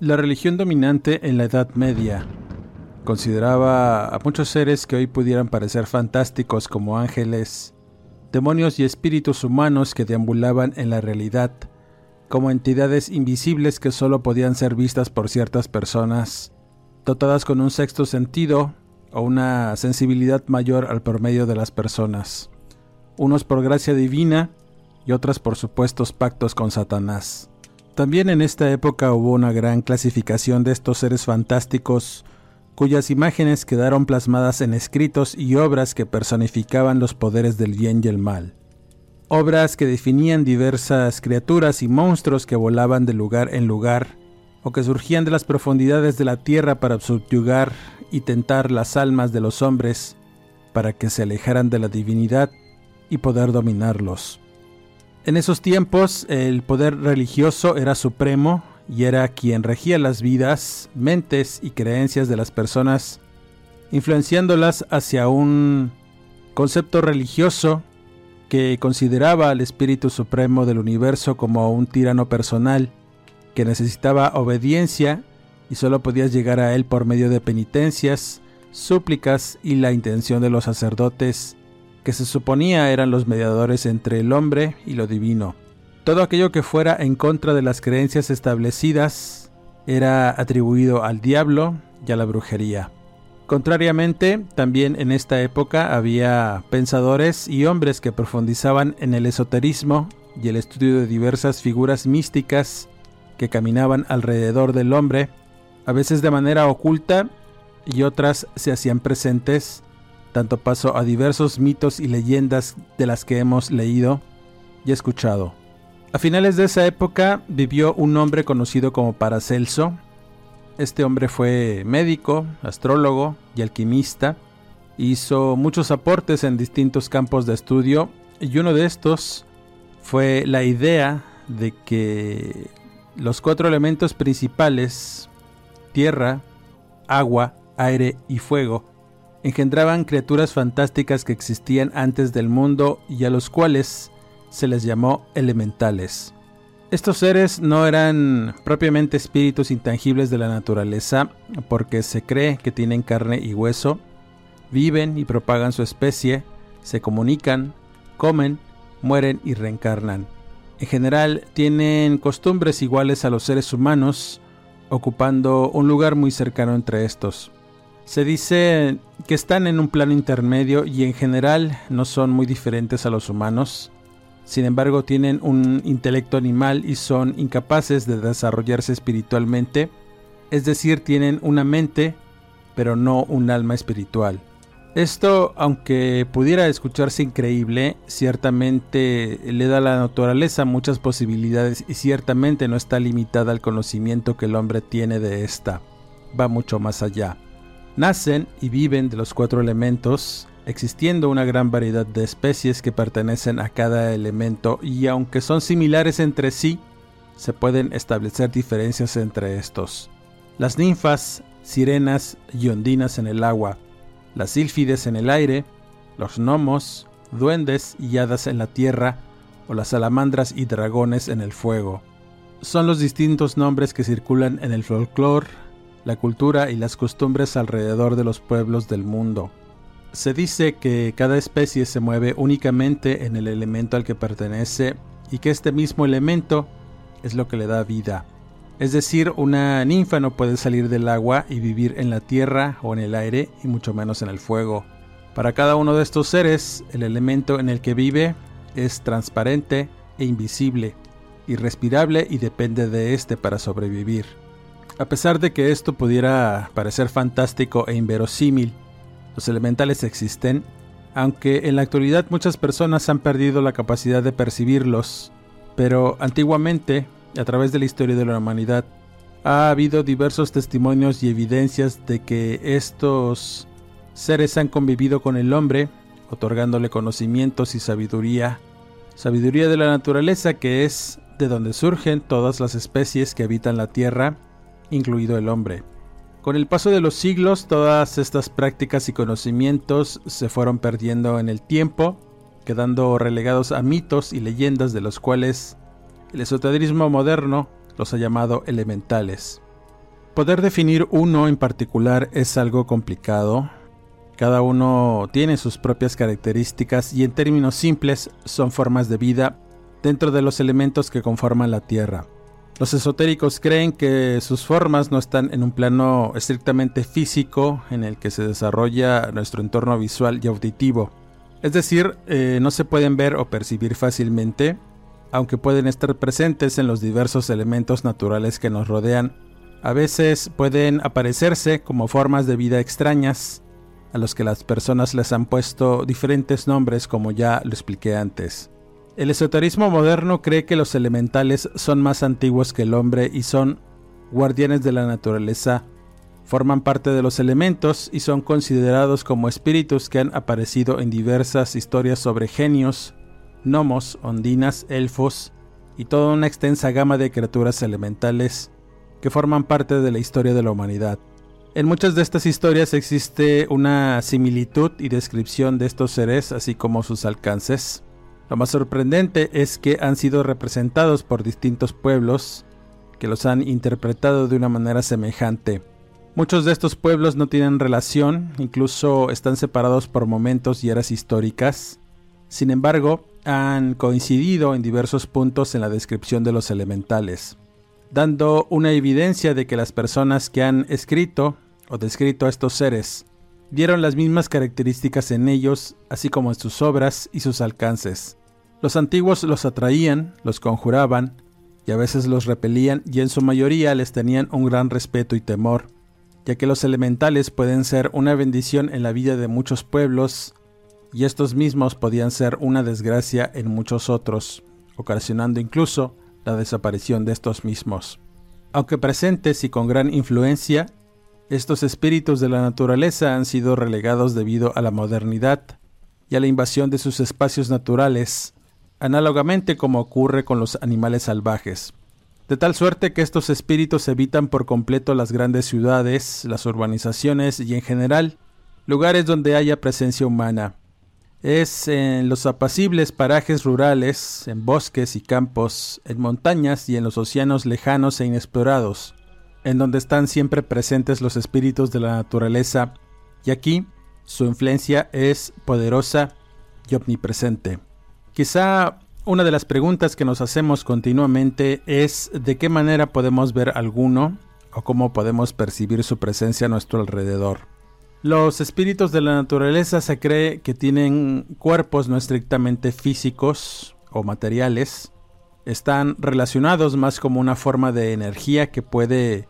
La religión dominante en la Edad Media consideraba a muchos seres que hoy pudieran parecer fantásticos como ángeles, demonios y espíritus humanos que deambulaban en la realidad, como entidades invisibles que solo podían ser vistas por ciertas personas, dotadas con un sexto sentido o una sensibilidad mayor al promedio de las personas, unos por gracia divina y otras por supuestos pactos con Satanás. También en esta época hubo una gran clasificación de estos seres fantásticos cuyas imágenes quedaron plasmadas en escritos y obras que personificaban los poderes del bien y el mal. Obras que definían diversas criaturas y monstruos que volaban de lugar en lugar o que surgían de las profundidades de la tierra para subyugar y tentar las almas de los hombres para que se alejaran de la divinidad y poder dominarlos. En esos tiempos el poder religioso era supremo y era quien regía las vidas, mentes y creencias de las personas, influenciándolas hacia un concepto religioso que consideraba al Espíritu Supremo del universo como un tirano personal que necesitaba obediencia y solo podías llegar a él por medio de penitencias, súplicas y la intención de los sacerdotes que se suponía eran los mediadores entre el hombre y lo divino. Todo aquello que fuera en contra de las creencias establecidas era atribuido al diablo y a la brujería. Contrariamente, también en esta época había pensadores y hombres que profundizaban en el esoterismo y el estudio de diversas figuras místicas que caminaban alrededor del hombre, a veces de manera oculta y otras se hacían presentes tanto paso a diversos mitos y leyendas de las que hemos leído y escuchado. A finales de esa época vivió un hombre conocido como Paracelso. Este hombre fue médico, astrólogo y alquimista. Hizo muchos aportes en distintos campos de estudio y uno de estos fue la idea de que los cuatro elementos principales, tierra, agua, aire y fuego, engendraban criaturas fantásticas que existían antes del mundo y a los cuales se les llamó elementales. Estos seres no eran propiamente espíritus intangibles de la naturaleza porque se cree que tienen carne y hueso, viven y propagan su especie, se comunican, comen, mueren y reencarnan. En general tienen costumbres iguales a los seres humanos, ocupando un lugar muy cercano entre estos. Se dice que están en un plano intermedio y en general no son muy diferentes a los humanos. Sin embargo, tienen un intelecto animal y son incapaces de desarrollarse espiritualmente, es decir, tienen una mente, pero no un alma espiritual. Esto, aunque pudiera escucharse increíble, ciertamente le da a la naturaleza muchas posibilidades y ciertamente no está limitada al conocimiento que el hombre tiene de esta. Va mucho más allá. Nacen y viven de los cuatro elementos, existiendo una gran variedad de especies que pertenecen a cada elemento y aunque son similares entre sí, se pueden establecer diferencias entre estos. Las ninfas, sirenas y ondinas en el agua, las sílfides en el aire, los gnomos, duendes y hadas en la tierra, o las salamandras y dragones en el fuego. Son los distintos nombres que circulan en el folclore la cultura y las costumbres alrededor de los pueblos del mundo. Se dice que cada especie se mueve únicamente en el elemento al que pertenece y que este mismo elemento es lo que le da vida. Es decir, una ninfa no puede salir del agua y vivir en la tierra o en el aire y mucho menos en el fuego. Para cada uno de estos seres, el elemento en el que vive es transparente e invisible, irrespirable y depende de éste para sobrevivir. A pesar de que esto pudiera parecer fantástico e inverosímil, los elementales existen, aunque en la actualidad muchas personas han perdido la capacidad de percibirlos, pero antiguamente a través de la historia de la humanidad, ha habido diversos testimonios y evidencias de que estos seres han convivido con el hombre, otorgándole conocimientos y sabiduría, sabiduría de la naturaleza que es de donde surgen todas las especies que habitan la Tierra, incluido el hombre. Con el paso de los siglos, todas estas prácticas y conocimientos se fueron perdiendo en el tiempo, quedando relegados a mitos y leyendas de los cuales el esoterismo moderno los ha llamado elementales. Poder definir uno en particular es algo complicado. Cada uno tiene sus propias características y en términos simples son formas de vida dentro de los elementos que conforman la Tierra. Los esotéricos creen que sus formas no están en un plano estrictamente físico en el que se desarrolla nuestro entorno visual y auditivo. Es decir, eh, no se pueden ver o percibir fácilmente, aunque pueden estar presentes en los diversos elementos naturales que nos rodean, a veces pueden aparecerse como formas de vida extrañas, a los que las personas les han puesto diferentes nombres como ya lo expliqué antes. El esoterismo moderno cree que los elementales son más antiguos que el hombre y son guardianes de la naturaleza, forman parte de los elementos y son considerados como espíritus que han aparecido en diversas historias sobre genios, gnomos, ondinas, elfos y toda una extensa gama de criaturas elementales que forman parte de la historia de la humanidad. En muchas de estas historias existe una similitud y descripción de estos seres, así como sus alcances. Lo más sorprendente es que han sido representados por distintos pueblos que los han interpretado de una manera semejante. Muchos de estos pueblos no tienen relación, incluso están separados por momentos y eras históricas. Sin embargo, han coincidido en diversos puntos en la descripción de los elementales, dando una evidencia de que las personas que han escrito o descrito a estos seres dieron las mismas características en ellos, así como en sus obras y sus alcances. Los antiguos los atraían, los conjuraban, y a veces los repelían y en su mayoría les tenían un gran respeto y temor, ya que los elementales pueden ser una bendición en la vida de muchos pueblos y estos mismos podían ser una desgracia en muchos otros, ocasionando incluso la desaparición de estos mismos. Aunque presentes y con gran influencia, estos espíritus de la naturaleza han sido relegados debido a la modernidad y a la invasión de sus espacios naturales, análogamente como ocurre con los animales salvajes, de tal suerte que estos espíritus evitan por completo las grandes ciudades, las urbanizaciones y en general lugares donde haya presencia humana, es en los apacibles parajes rurales, en bosques y campos, en montañas y en los océanos lejanos e inexplorados, en donde están siempre presentes los espíritus de la naturaleza, y aquí su influencia es poderosa y omnipresente. Quizá una de las preguntas que nos hacemos continuamente es de qué manera podemos ver alguno o cómo podemos percibir su presencia a nuestro alrededor. Los espíritus de la naturaleza se cree que tienen cuerpos no estrictamente físicos o materiales. Están relacionados más como una forma de energía que puede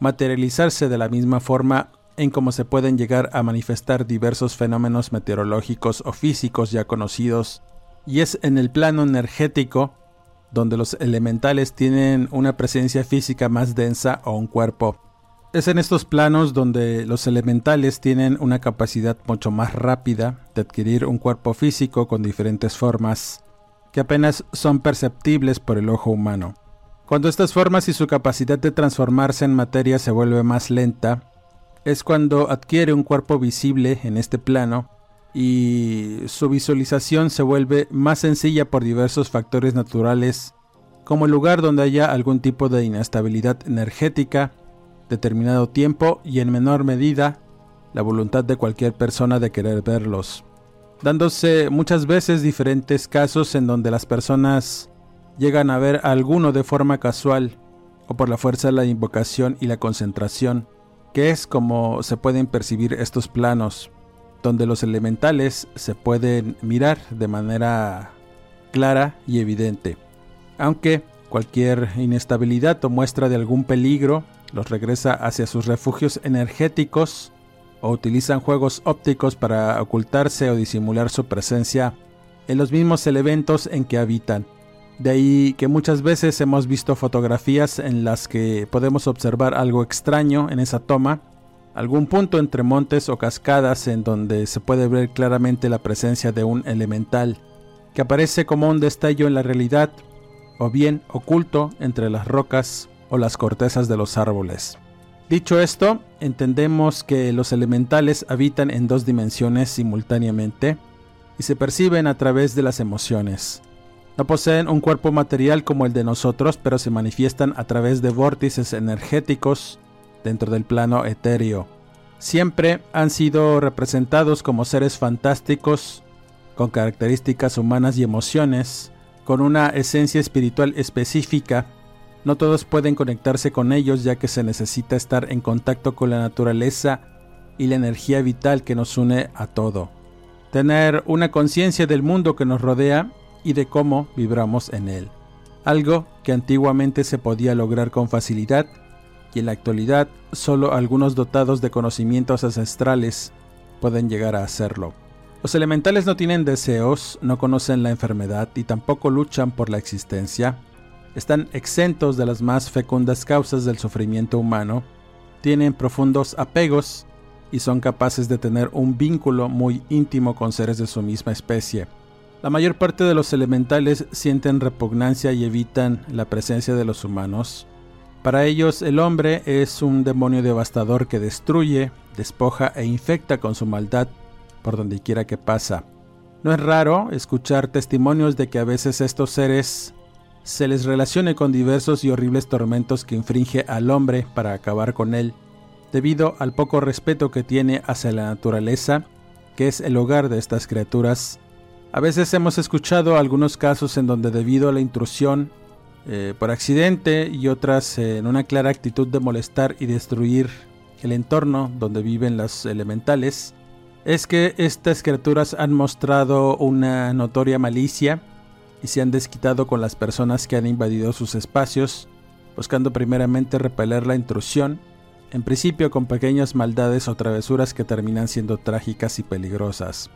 materializarse de la misma forma en cómo se pueden llegar a manifestar diversos fenómenos meteorológicos o físicos ya conocidos. Y es en el plano energético donde los elementales tienen una presencia física más densa o un cuerpo es en estos planos donde los elementales tienen una capacidad mucho más rápida de adquirir un cuerpo físico con diferentes formas, que apenas son perceptibles por el ojo humano. Cuando estas formas y su capacidad de transformarse en materia se vuelve más lenta, es cuando adquiere un cuerpo visible en este plano y su visualización se vuelve más sencilla por diversos factores naturales, como el lugar donde haya algún tipo de inestabilidad energética, determinado tiempo y en menor medida la voluntad de cualquier persona de querer verlos, dándose muchas veces diferentes casos en donde las personas llegan a ver a alguno de forma casual o por la fuerza de la invocación y la concentración, que es como se pueden percibir estos planos, donde los elementales se pueden mirar de manera clara y evidente. Aunque cualquier inestabilidad o muestra de algún peligro los regresa hacia sus refugios energéticos o utilizan juegos ópticos para ocultarse o disimular su presencia en los mismos elementos en que habitan. De ahí que muchas veces hemos visto fotografías en las que podemos observar algo extraño en esa toma, algún punto entre montes o cascadas en donde se puede ver claramente la presencia de un elemental, que aparece como un destello en la realidad, o bien oculto entre las rocas o las cortezas de los árboles. Dicho esto, entendemos que los elementales habitan en dos dimensiones simultáneamente y se perciben a través de las emociones. No poseen un cuerpo material como el de nosotros, pero se manifiestan a través de vórtices energéticos dentro del plano etéreo. Siempre han sido representados como seres fantásticos, con características humanas y emociones, con una esencia espiritual específica. No todos pueden conectarse con ellos ya que se necesita estar en contacto con la naturaleza y la energía vital que nos une a todo. Tener una conciencia del mundo que nos rodea y de cómo vibramos en él. Algo que antiguamente se podía lograr con facilidad y en la actualidad solo algunos dotados de conocimientos ancestrales pueden llegar a hacerlo. Los elementales no tienen deseos, no conocen la enfermedad y tampoco luchan por la existencia. Están exentos de las más fecundas causas del sufrimiento humano, tienen profundos apegos y son capaces de tener un vínculo muy íntimo con seres de su misma especie. La mayor parte de los elementales sienten repugnancia y evitan la presencia de los humanos. Para ellos el hombre es un demonio devastador que destruye, despoja e infecta con su maldad por donde quiera que pasa. No es raro escuchar testimonios de que a veces estos seres se les relacione con diversos y horribles tormentos que infringe al hombre para acabar con él, debido al poco respeto que tiene hacia la naturaleza, que es el hogar de estas criaturas a veces hemos escuchado algunos casos en donde debido a la intrusión eh, por accidente y otras en una clara actitud de molestar y destruir el entorno donde viven los elementales, es que estas criaturas han mostrado una notoria malicia y se han desquitado con las personas que han invadido sus espacios, buscando primeramente repeler la intrusión, en principio con pequeñas maldades o travesuras que terminan siendo trágicas y peligrosas.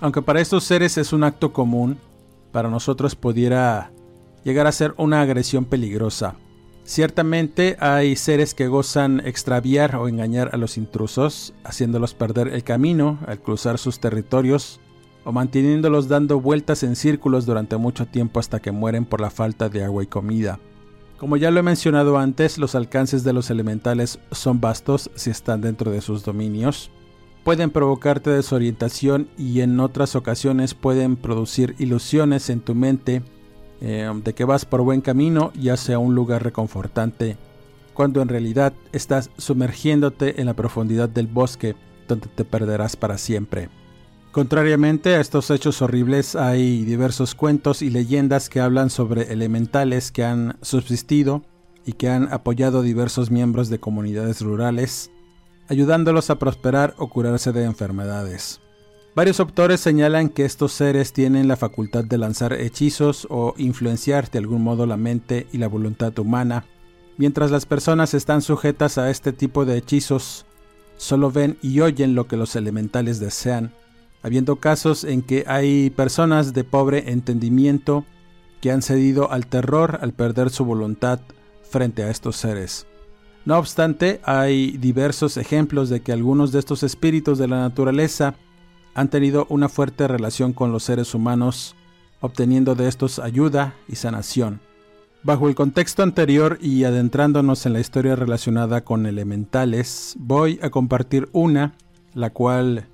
Aunque para estos seres es un acto común, para nosotros pudiera llegar a ser una agresión peligrosa. Ciertamente hay seres que gozan extraviar o engañar a los intrusos, haciéndolos perder el camino al cruzar sus territorios o manteniéndolos dando vueltas en círculos durante mucho tiempo hasta que mueren por la falta de agua y comida. Como ya lo he mencionado antes, los alcances de los elementales son vastos si están dentro de sus dominios pueden provocarte desorientación y en otras ocasiones pueden producir ilusiones en tu mente eh, de que vas por buen camino y hacia un lugar reconfortante, cuando en realidad estás sumergiéndote en la profundidad del bosque donde te perderás para siempre. Contrariamente a estos hechos horribles hay diversos cuentos y leyendas que hablan sobre elementales que han subsistido y que han apoyado a diversos miembros de comunidades rurales ayudándolos a prosperar o curarse de enfermedades. Varios autores señalan que estos seres tienen la facultad de lanzar hechizos o influenciar de algún modo la mente y la voluntad humana, mientras las personas están sujetas a este tipo de hechizos, solo ven y oyen lo que los elementales desean, habiendo casos en que hay personas de pobre entendimiento que han cedido al terror al perder su voluntad frente a estos seres. No obstante, hay diversos ejemplos de que algunos de estos espíritus de la naturaleza han tenido una fuerte relación con los seres humanos, obteniendo de estos ayuda y sanación. Bajo el contexto anterior y adentrándonos en la historia relacionada con elementales, voy a compartir una, la cual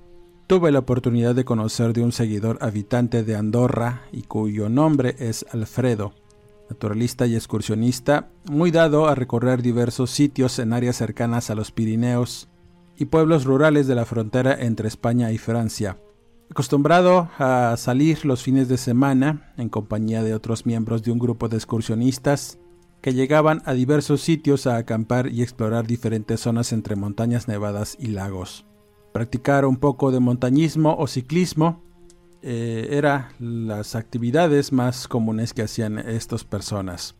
tuve la oportunidad de conocer de un seguidor habitante de Andorra y cuyo nombre es Alfredo naturalista y excursionista, muy dado a recorrer diversos sitios en áreas cercanas a los Pirineos y pueblos rurales de la frontera entre España y Francia. Acostumbrado a salir los fines de semana en compañía de otros miembros de un grupo de excursionistas que llegaban a diversos sitios a acampar y explorar diferentes zonas entre montañas nevadas y lagos. Practicar un poco de montañismo o ciclismo eh, era las actividades más comunes que hacían estas personas.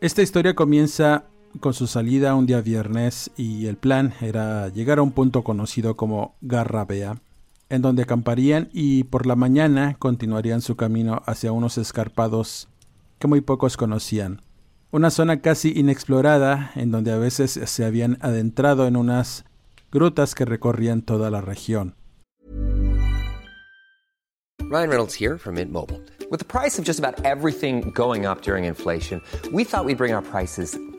Esta historia comienza con su salida un día viernes y el plan era llegar a un punto conocido como Garrabea, en donde acamparían y por la mañana continuarían su camino hacia unos escarpados que muy pocos conocían. Una zona casi inexplorada en donde a veces se habían adentrado en unas grutas que recorrían toda la región. Ryan Reynolds here from Mint Mobile. With the price of just about everything going up during inflation, we thought we'd bring our prices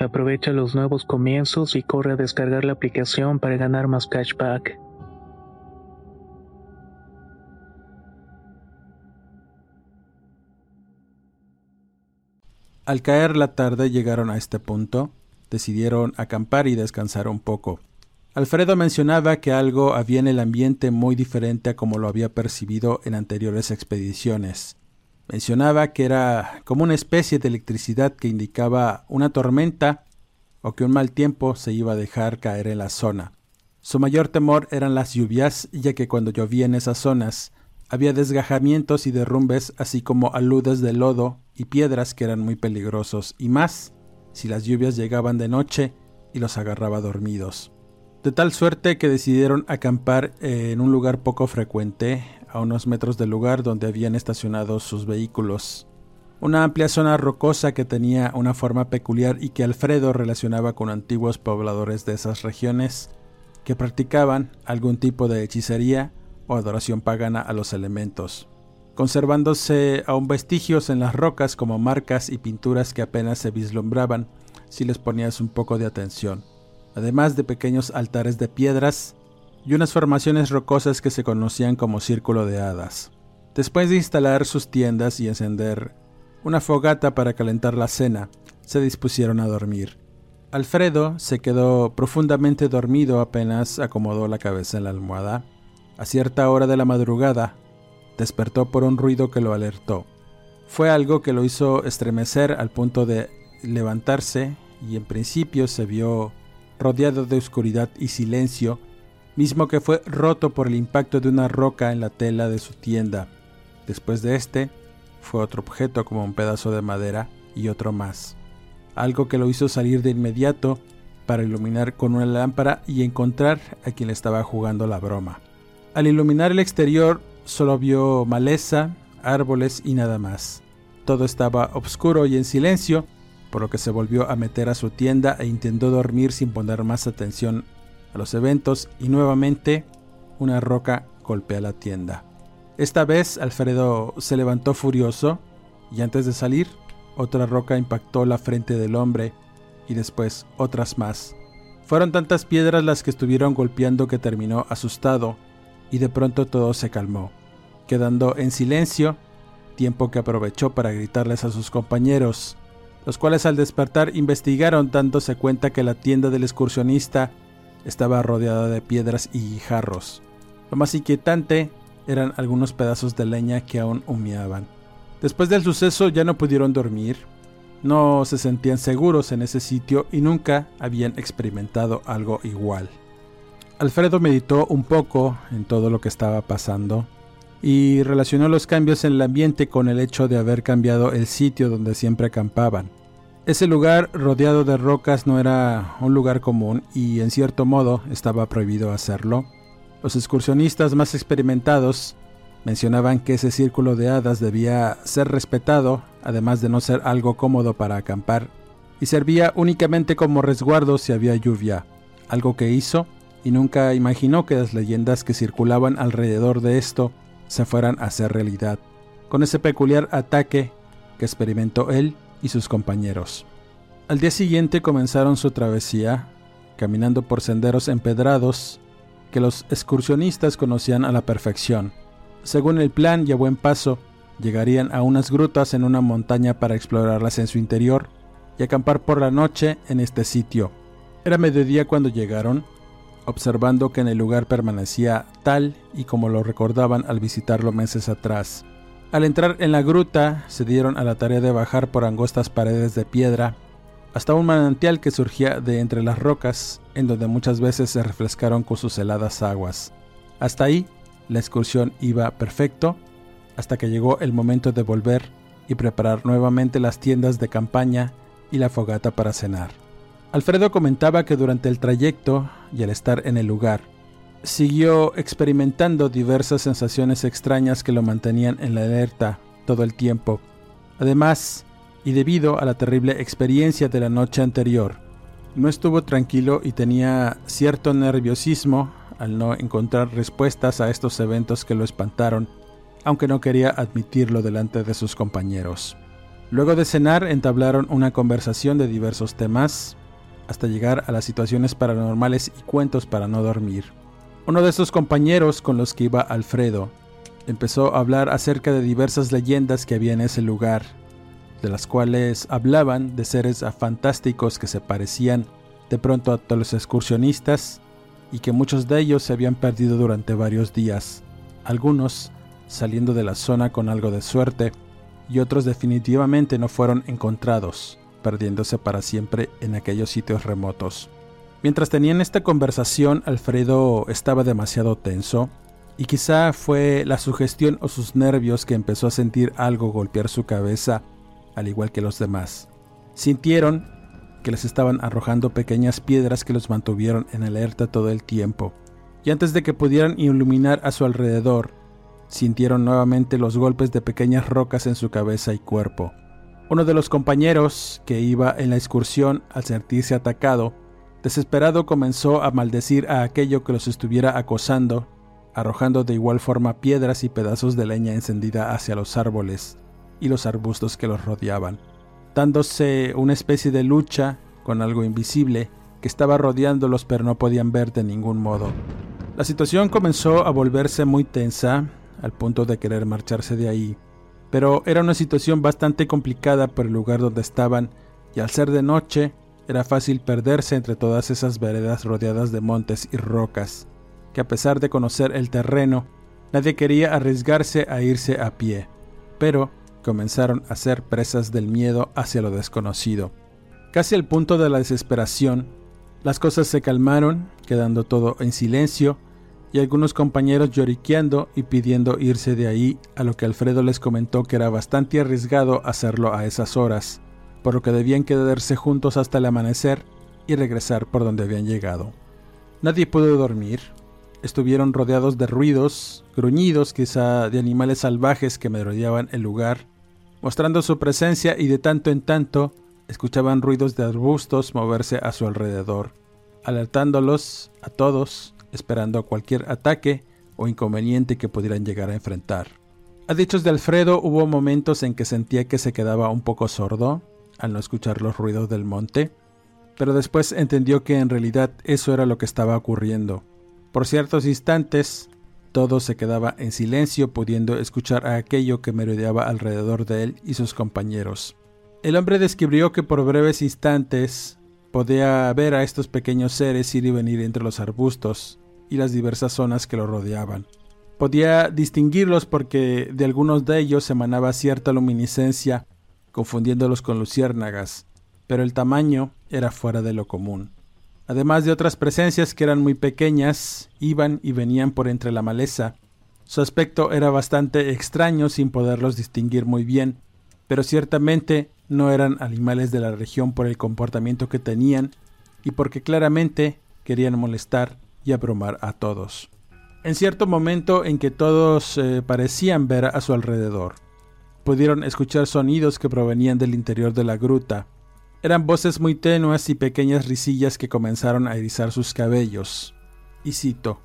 Aprovecha los nuevos comienzos y corre a descargar la aplicación para ganar más cashback. Al caer la tarde llegaron a este punto, decidieron acampar y descansar un poco. Alfredo mencionaba que algo había en el ambiente muy diferente a como lo había percibido en anteriores expediciones. Mencionaba que era como una especie de electricidad que indicaba una tormenta o que un mal tiempo se iba a dejar caer en la zona. Su mayor temor eran las lluvias, ya que cuando llovía en esas zonas había desgajamientos y derrumbes, así como aludes de lodo y piedras que eran muy peligrosos, y más si las lluvias llegaban de noche y los agarraba dormidos. De tal suerte que decidieron acampar en un lugar poco frecuente, a unos metros del lugar donde habían estacionado sus vehículos. Una amplia zona rocosa que tenía una forma peculiar y que Alfredo relacionaba con antiguos pobladores de esas regiones que practicaban algún tipo de hechicería o adoración pagana a los elementos, conservándose aún vestigios en las rocas como marcas y pinturas que apenas se vislumbraban si les ponías un poco de atención, además de pequeños altares de piedras y unas formaciones rocosas que se conocían como círculo de hadas. Después de instalar sus tiendas y encender una fogata para calentar la cena, se dispusieron a dormir. Alfredo se quedó profundamente dormido apenas acomodó la cabeza en la almohada. A cierta hora de la madrugada, despertó por un ruido que lo alertó. Fue algo que lo hizo estremecer al punto de levantarse y en principio se vio rodeado de oscuridad y silencio, mismo que fue roto por el impacto de una roca en la tela de su tienda. Después de este, fue otro objeto como un pedazo de madera y otro más, algo que lo hizo salir de inmediato para iluminar con una lámpara y encontrar a quien le estaba jugando la broma. Al iluminar el exterior solo vio maleza, árboles y nada más. Todo estaba oscuro y en silencio, por lo que se volvió a meter a su tienda e intentó dormir sin poner más atención a los eventos y nuevamente una roca golpea la tienda. Esta vez Alfredo se levantó furioso y antes de salir, otra roca impactó la frente del hombre y después otras más. Fueron tantas piedras las que estuvieron golpeando que terminó asustado y de pronto todo se calmó, quedando en silencio, tiempo que aprovechó para gritarles a sus compañeros, los cuales al despertar investigaron dándose cuenta que la tienda del excursionista estaba rodeada de piedras y guijarros. Lo más inquietante eran algunos pedazos de leña que aún humeaban. Después del suceso ya no pudieron dormir, no se sentían seguros en ese sitio y nunca habían experimentado algo igual. Alfredo meditó un poco en todo lo que estaba pasando y relacionó los cambios en el ambiente con el hecho de haber cambiado el sitio donde siempre acampaban. Ese lugar rodeado de rocas no era un lugar común y en cierto modo estaba prohibido hacerlo. Los excursionistas más experimentados mencionaban que ese círculo de hadas debía ser respetado, además de no ser algo cómodo para acampar, y servía únicamente como resguardo si había lluvia, algo que hizo y nunca imaginó que las leyendas que circulaban alrededor de esto se fueran a hacer realidad, con ese peculiar ataque que experimentó él y sus compañeros. Al día siguiente comenzaron su travesía, caminando por senderos empedrados que los excursionistas conocían a la perfección. Según el plan y a buen paso, llegarían a unas grutas en una montaña para explorarlas en su interior y acampar por la noche en este sitio. Era mediodía cuando llegaron, observando que en el lugar permanecía tal y como lo recordaban al visitarlo meses atrás. Al entrar en la gruta, se dieron a la tarea de bajar por angostas paredes de piedra hasta un manantial que surgía de entre las rocas, en donde muchas veces se refrescaron con sus heladas aguas. Hasta ahí, la excursión iba perfecto, hasta que llegó el momento de volver y preparar nuevamente las tiendas de campaña y la fogata para cenar. Alfredo comentaba que durante el trayecto y al estar en el lugar, Siguió experimentando diversas sensaciones extrañas que lo mantenían en la alerta todo el tiempo. Además, y debido a la terrible experiencia de la noche anterior, no estuvo tranquilo y tenía cierto nerviosismo al no encontrar respuestas a estos eventos que lo espantaron, aunque no quería admitirlo delante de sus compañeros. Luego de cenar entablaron una conversación de diversos temas, hasta llegar a las situaciones paranormales y cuentos para no dormir. Uno de esos compañeros con los que iba Alfredo empezó a hablar acerca de diversas leyendas que había en ese lugar, de las cuales hablaban de seres fantásticos que se parecían de pronto a los excursionistas y que muchos de ellos se habían perdido durante varios días, algunos saliendo de la zona con algo de suerte y otros definitivamente no fueron encontrados, perdiéndose para siempre en aquellos sitios remotos. Mientras tenían esta conversación, Alfredo estaba demasiado tenso y quizá fue la sugestión o sus nervios que empezó a sentir algo golpear su cabeza, al igual que los demás. Sintieron que les estaban arrojando pequeñas piedras que los mantuvieron en alerta todo el tiempo, y antes de que pudieran iluminar a su alrededor, sintieron nuevamente los golpes de pequeñas rocas en su cabeza y cuerpo. Uno de los compañeros que iba en la excursión, al sentirse atacado, Desesperado comenzó a maldecir a aquello que los estuviera acosando, arrojando de igual forma piedras y pedazos de leña encendida hacia los árboles y los arbustos que los rodeaban, dándose una especie de lucha con algo invisible que estaba rodeándolos pero no podían ver de ningún modo. La situación comenzó a volverse muy tensa al punto de querer marcharse de ahí, pero era una situación bastante complicada por el lugar donde estaban y al ser de noche era fácil perderse entre todas esas veredas rodeadas de montes y rocas, que a pesar de conocer el terreno, nadie quería arriesgarse a irse a pie, pero comenzaron a ser presas del miedo hacia lo desconocido. Casi al punto de la desesperación, Las cosas se calmaron, quedando todo en silencio, y algunos compañeros lloriqueando y pidiendo irse de ahí, a lo que Alfredo les comentó que era bastante arriesgado hacerlo a esas horas, por lo que debían quedarse juntos hasta el amanecer y regresar por donde habían llegado. Nadie pudo dormir. Estuvieron rodeados de ruidos, gruñidos quizá de animales salvajes que merodeaban el lugar, mostrando su presencia y de tanto en tanto escuchaban ruidos de arbustos moverse a su alrededor, alertándolos a todos, esperando cualquier ataque o inconveniente que pudieran llegar a enfrentar. A dichos de Alfredo hubo momentos en que sentía que se quedaba un poco sordo al no escuchar los ruidos del monte, pero después entendió que en realidad eso era lo que estaba ocurriendo. Por ciertos instantes, todo se quedaba en silencio pudiendo escuchar a aquello que merodeaba alrededor de él y sus compañeros. El hombre describió que por breves instantes podía ver a estos pequeños seres ir y venir entre los arbustos y las diversas zonas que lo rodeaban. Podía distinguirlos porque de algunos de ellos emanaba cierta luminiscencia, confundiéndolos con luciérnagas, pero el tamaño era fuera de lo común. Además de otras presencias que eran muy pequeñas, iban y venían por entre la maleza. Su aspecto era bastante extraño sin poderlos distinguir muy bien, pero ciertamente no eran animales de la región por el comportamiento que tenían y porque claramente querían molestar y abrumar a todos. En cierto momento en que todos eh, parecían ver a su alrededor, pudieron escuchar sonidos que provenían del interior de la gruta, eran voces muy tenues y pequeñas risillas que comenzaron a erizar sus cabellos. Y cito,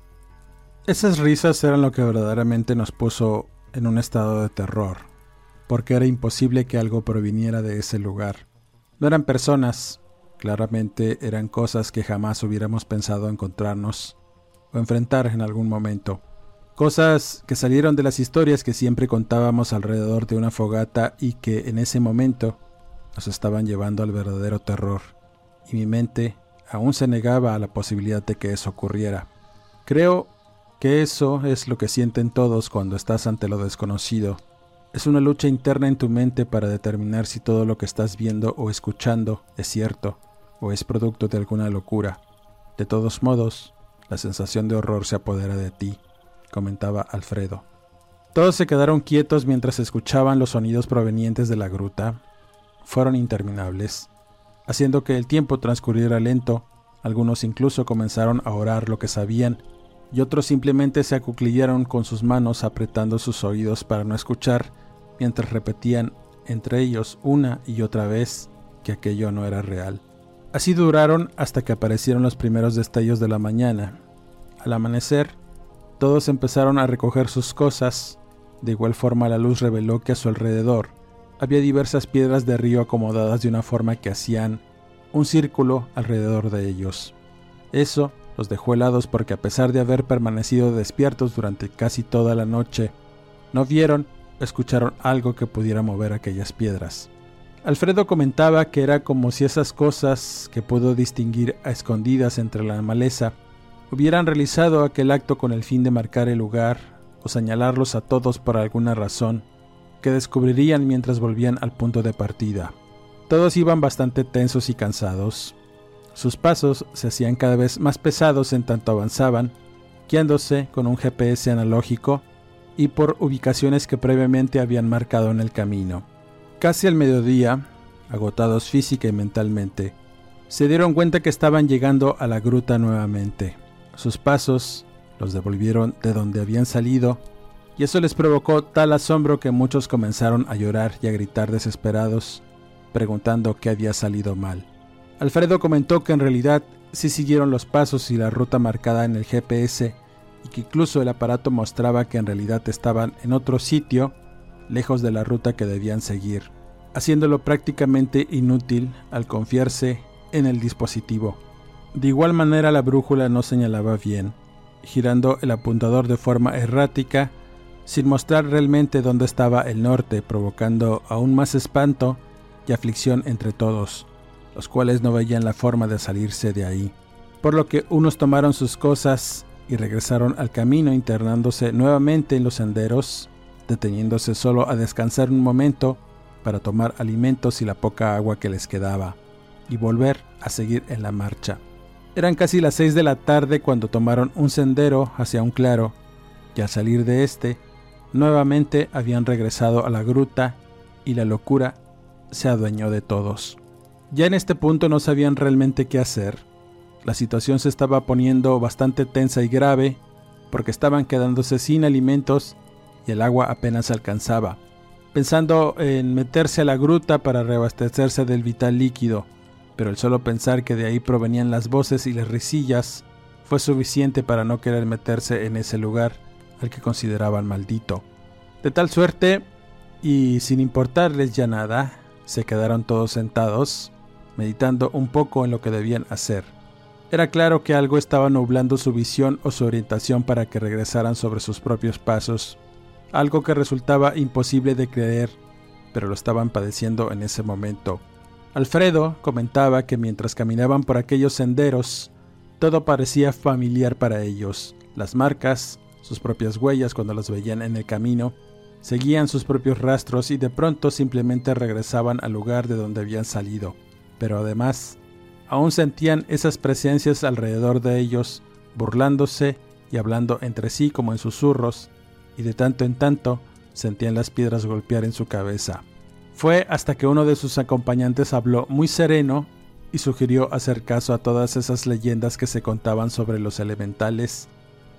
Esas risas eran lo que verdaderamente nos puso en un estado de terror, porque era imposible que algo proviniera de ese lugar. No eran personas, claramente eran cosas que jamás hubiéramos pensado encontrarnos o enfrentar en algún momento. Cosas que salieron de las historias que siempre contábamos alrededor de una fogata y que en ese momento nos estaban llevando al verdadero terror, y mi mente aún se negaba a la posibilidad de que eso ocurriera. Creo que eso es lo que sienten todos cuando estás ante lo desconocido. Es una lucha interna en tu mente para determinar si todo lo que estás viendo o escuchando es cierto o es producto de alguna locura. De todos modos, la sensación de horror se apodera de ti, comentaba Alfredo. Todos se quedaron quietos mientras escuchaban los sonidos provenientes de la gruta fueron interminables, haciendo que el tiempo transcurriera lento. Algunos incluso comenzaron a orar lo que sabían, y otros simplemente se acuclillaron con sus manos apretando sus oídos para no escuchar, mientras repetían entre ellos una y otra vez que aquello no era real. Así duraron hasta que aparecieron los primeros destellos de la mañana. Al amanecer, todos empezaron a recoger sus cosas, de igual forma la luz reveló que a su alrededor había diversas piedras de río acomodadas de una forma que hacían un círculo alrededor de ellos. Eso los dejó helados porque a pesar de haber permanecido despiertos durante casi toda la noche, no vieron escucharon algo que pudiera mover aquellas piedras. Alfredo comentaba que era como si esas cosas que pudo distinguir a escondidas entre la maleza hubieran realizado aquel acto con el fin de marcar el lugar o señalarlos a todos por alguna razón que descubrirían mientras volvían al punto de partida. Todos iban bastante tensos y cansados. Sus pasos se hacían cada vez más pesados en tanto avanzaban, guiándose con un GPS analógico y por ubicaciones que previamente habían marcado en el camino. Casi al mediodía, agotados física y mentalmente, se dieron cuenta que estaban llegando a la gruta nuevamente. Sus pasos los devolvieron de donde habían salido y eso les provocó tal asombro que muchos comenzaron a llorar y a gritar desesperados, preguntando qué había salido mal. Alfredo comentó que en realidad sí siguieron los pasos y la ruta marcada en el GPS y que incluso el aparato mostraba que en realidad estaban en otro sitio, lejos de la ruta que debían seguir, haciéndolo prácticamente inútil al confiarse en el dispositivo. De igual manera la brújula no señalaba bien, girando el apuntador de forma errática sin mostrar realmente dónde estaba el norte, provocando aún más espanto y aflicción entre todos, los cuales no veían la forma de salirse de ahí. Por lo que unos tomaron sus cosas y regresaron al camino internándose nuevamente en los senderos, deteniéndose solo a descansar un momento para tomar alimentos y la poca agua que les quedaba, y volver a seguir en la marcha. Eran casi las seis de la tarde cuando tomaron un sendero hacia un claro, y al salir de este, nuevamente habían regresado a la gruta y la locura se adueñó de todos. Ya en este punto no sabían realmente qué hacer. La situación se estaba poniendo bastante tensa y grave porque estaban quedándose sin alimentos y el agua apenas alcanzaba, pensando en meterse a la gruta para reabastecerse del vital líquido pero el solo pensar que de ahí provenían las voces y las risillas fue suficiente para no querer meterse en ese lugar al que consideraban maldito. De tal suerte, y sin importarles ya nada, se quedaron todos sentados, meditando un poco en lo que debían hacer. Era claro que algo estaba nublando su visión o su orientación para que regresaran sobre sus propios pasos, algo que resultaba imposible de creer, pero lo estaban padeciendo en ese momento. Alfredo comentaba que mientras caminaban por aquellos senderos, todo parecía familiar para ellos. Las marcas, sus propias huellas cuando las veían en el camino, seguían sus propios rastros y de pronto simplemente regresaban al lugar de donde habían salido. Pero además, aún sentían esas presencias alrededor de ellos, burlándose y hablando entre sí como en susurros, y de tanto en tanto sentían las piedras golpear en su cabeza. Fue hasta que uno de sus acompañantes habló muy sereno y sugirió hacer caso a todas esas leyendas que se contaban sobre los elementales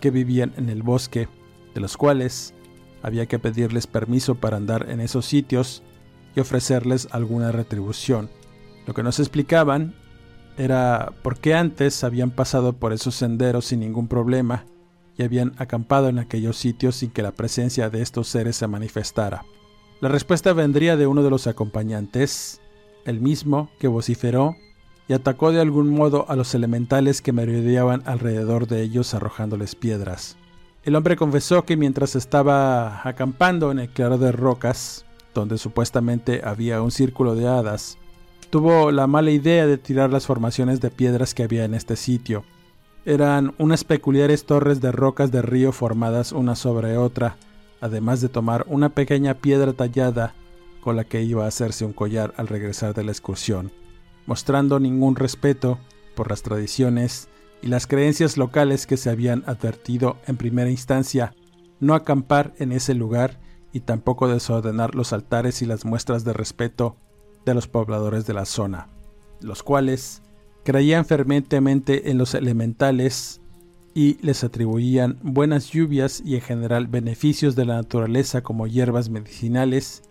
que vivían en el bosque, de los cuales había que pedirles permiso para andar en esos sitios y ofrecerles alguna retribución. Lo que nos explicaban era por qué antes habían pasado por esos senderos sin ningún problema y habían acampado en aquellos sitios sin que la presencia de estos seres se manifestara. La respuesta vendría de uno de los acompañantes, el mismo que vociferó y atacó de algún modo a los elementales que merodeaban alrededor de ellos arrojándoles piedras. El hombre confesó que mientras estaba acampando en el claro de rocas, donde supuestamente había un círculo de hadas, tuvo la mala idea de tirar las formaciones de piedras que había en este sitio. Eran unas peculiares torres de rocas de río formadas una sobre otra, además de tomar una pequeña piedra tallada con la que iba a hacerse un collar al regresar de la excursión, mostrando ningún respeto por las tradiciones y las creencias locales que se habían advertido en primera instancia no acampar en ese lugar y tampoco desordenar los altares y las muestras de respeto de los pobladores de la zona, los cuales creían fervientemente en los elementales y les atribuían buenas lluvias y en general beneficios de la naturaleza como hierbas medicinales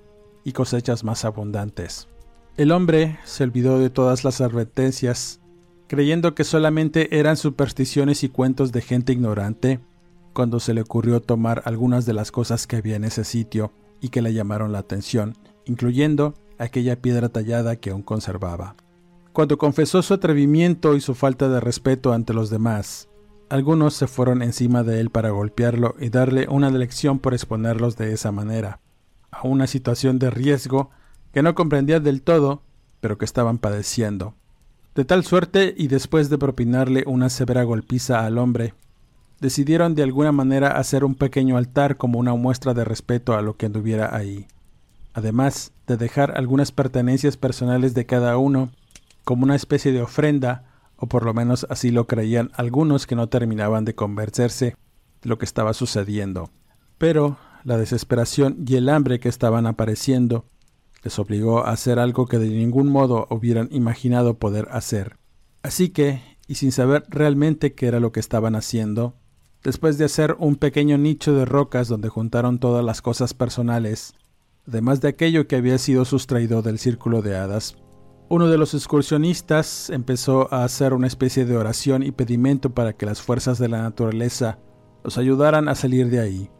y cosechas más abundantes. El hombre se olvidó de todas las advertencias, creyendo que solamente eran supersticiones y cuentos de gente ignorante, cuando se le ocurrió tomar algunas de las cosas que había en ese sitio y que le llamaron la atención, incluyendo aquella piedra tallada que aún conservaba. Cuando confesó su atrevimiento y su falta de respeto ante los demás, algunos se fueron encima de él para golpearlo y darle una lección por exponerlos de esa manera, a una situación de riesgo que no comprendía del todo, pero que estaban padeciendo. De tal suerte, y después de propinarle una severa golpiza al hombre, decidieron de alguna manera hacer un pequeño altar como una muestra de respeto a lo que anduviera ahí, además de dejar algunas pertenencias personales de cada uno como una especie de ofrenda o por lo menos así lo creían algunos que no terminaban de convencerse de lo que estaba sucediendo. Pero la desesperación y el hambre que estaban apareciendo les obligó a hacer algo que de ningún modo hubieran imaginado poder hacer. Así que, y sin saber realmente qué era lo que estaban haciendo, después de hacer un pequeño nicho de rocas donde juntaron todas las cosas personales, además de aquello que había sido sustraído del círculo de hadas, uno de los excursionistas empezó a hacer una especie de oración y pedimento para que las fuerzas de la naturaleza los ayudaran a salir de ahí.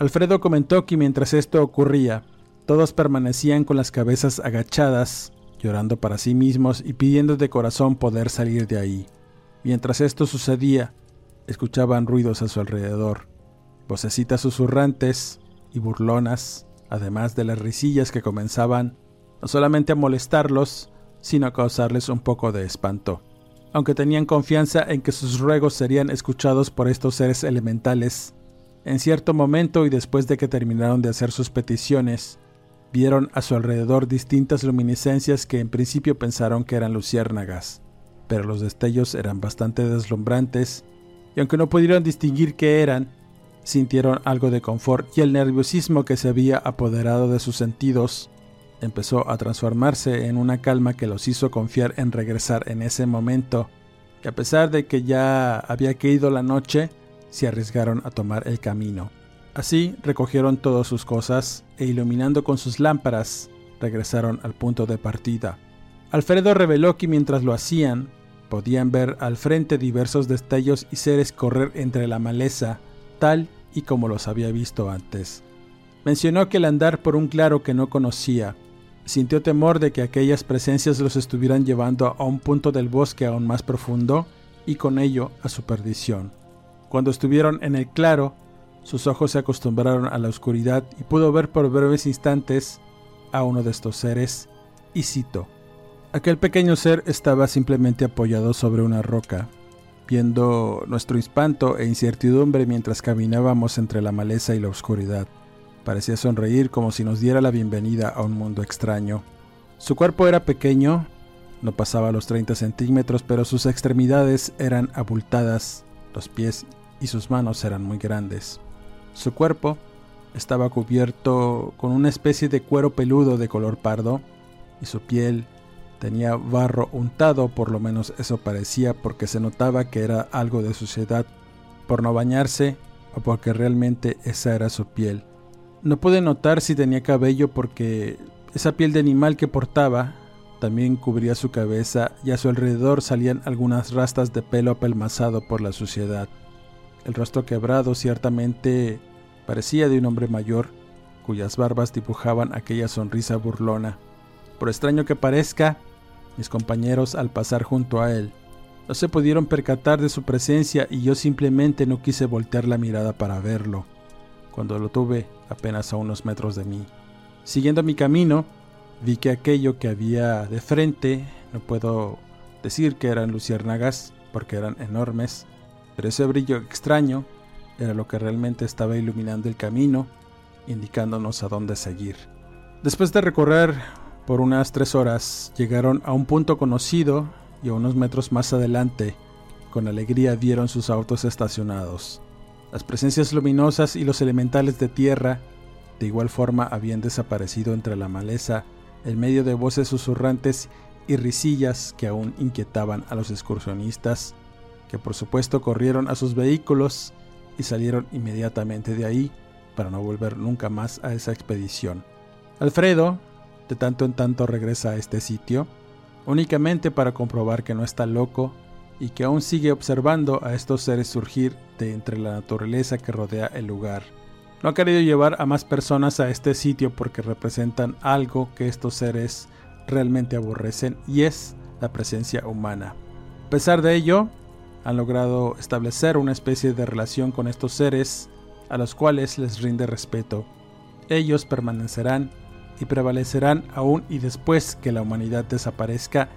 Alfredo comentó que mientras esto ocurría, todos permanecían con las cabezas agachadas, llorando para sí mismos y pidiendo de corazón poder salir de ahí. Mientras esto sucedía, escuchaban ruidos a su alrededor, vocecitas susurrantes y burlonas, además de las risillas que comenzaban no solamente a molestarlos, sino causarles un poco de espanto. Aunque tenían confianza en que sus ruegos serían escuchados por estos seres elementales, en cierto momento y después de que terminaron de hacer sus peticiones, vieron a su alrededor distintas luminiscencias que en principio pensaron que eran luciérnagas, pero los destellos eran bastante deslumbrantes y aunque no pudieron distinguir qué eran, sintieron algo de confort y el nerviosismo que se había apoderado de sus sentidos empezó a transformarse en una calma que los hizo confiar en regresar en ese momento, que a pesar de que ya había caído la noche, se arriesgaron a tomar el camino. Así recogieron todas sus cosas e iluminando con sus lámparas, regresaron al punto de partida. Alfredo reveló que mientras lo hacían, podían ver al frente diversos destellos y seres correr entre la maleza, tal y como los había visto antes. Mencionó que al andar por un claro que no conocía, sintió temor de que aquellas presencias los estuvieran llevando a un punto del bosque aún más profundo y con ello a su perdición. Cuando estuvieron en el claro, sus ojos se acostumbraron a la oscuridad y pudo ver por breves instantes a uno de estos seres, y cito, Aquel pequeño ser estaba simplemente apoyado sobre una roca, viendo nuestro espanto e incertidumbre mientras caminábamos entre la maleza y la oscuridad. Parecía sonreír como si nos diera la bienvenida a un mundo extraño. Su cuerpo era pequeño, no pasaba los 30 centímetros, pero sus extremidades eran abultadas, los pies y sus manos eran muy grandes. Su cuerpo estaba cubierto con una especie de cuero peludo de color pardo y su piel tenía barro untado, por lo menos eso parecía porque se notaba que era algo de suciedad por no bañarse o porque realmente esa era su piel. No pude notar si tenía cabello porque esa piel de animal que portaba también cubría su cabeza y a su alrededor salían algunas rastas de pelo apelmazado por la suciedad. El rostro quebrado ciertamente parecía de un hombre mayor, cuyas barbas dibujaban aquella sonrisa burlona. Por extraño que parezca, mis compañeros al pasar junto a él no se pudieron percatar de su presencia y yo simplemente no quise voltear la mirada para verlo, cuando lo tuve apenas a unos metros de mí. Siguiendo mi camino, vi que aquello que había de frente, no puedo decir que eran luciérnagas, porque eran enormes, pero ese brillo extraño era lo que realmente estaba iluminando el camino, indicándonos a dónde seguir. Después de recorrer por unas tres horas, llegaron a un punto conocido y a unos metros más adelante, con alegría vieron sus autos estacionados. Las presencias luminosas y los elementales de tierra de igual forma habían desaparecido entre la maleza, en medio de voces susurrantes y risillas que aún inquietaban a los excursionistas que por supuesto corrieron a sus vehículos y salieron inmediatamente de ahí para no volver nunca más a esa expedición. Alfredo, de tanto en tanto regresa a este sitio, únicamente para comprobar que no está loco y que aún sigue observando a estos seres surgir de entre la naturaleza que rodea el lugar. No ha querido llevar a más personas a este sitio porque representan algo que estos seres realmente aborrecen y es la presencia humana. A pesar de ello, han logrado establecer una especie de relación con estos seres a los cuales les rinde respeto. Ellos permanecerán y prevalecerán aún y después que la humanidad desaparezca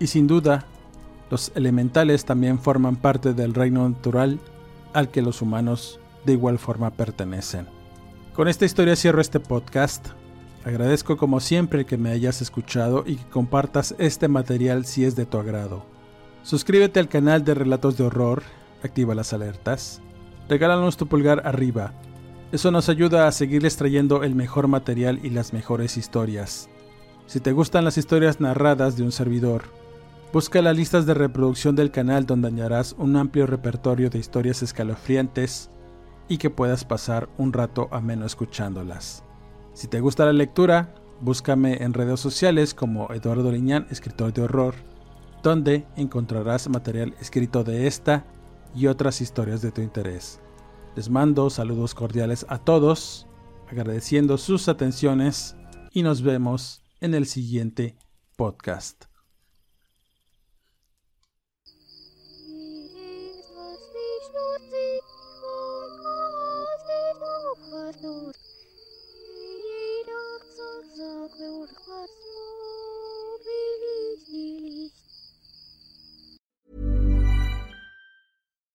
y sin duda los elementales también forman parte del reino natural al que los humanos de igual forma pertenecen. Con esta historia cierro este podcast. Agradezco como siempre que me hayas escuchado y que compartas este material si es de tu agrado. Suscríbete al canal de Relatos de Horror, activa las alertas, regálanos tu pulgar arriba. Eso nos ayuda a seguirles trayendo el mejor material y las mejores historias. Si te gustan las historias narradas de un servidor, busca las listas de reproducción del canal donde hallarás un amplio repertorio de historias escalofriantes y que puedas pasar un rato ameno escuchándolas. Si te gusta la lectura, búscame en redes sociales como Eduardo Liñán, escritor de horror donde encontrarás material escrito de esta y otras historias de tu interés. Les mando saludos cordiales a todos, agradeciendo sus atenciones y nos vemos en el siguiente podcast. varnot. Ирак в зак заклюр хвост, велись, делись.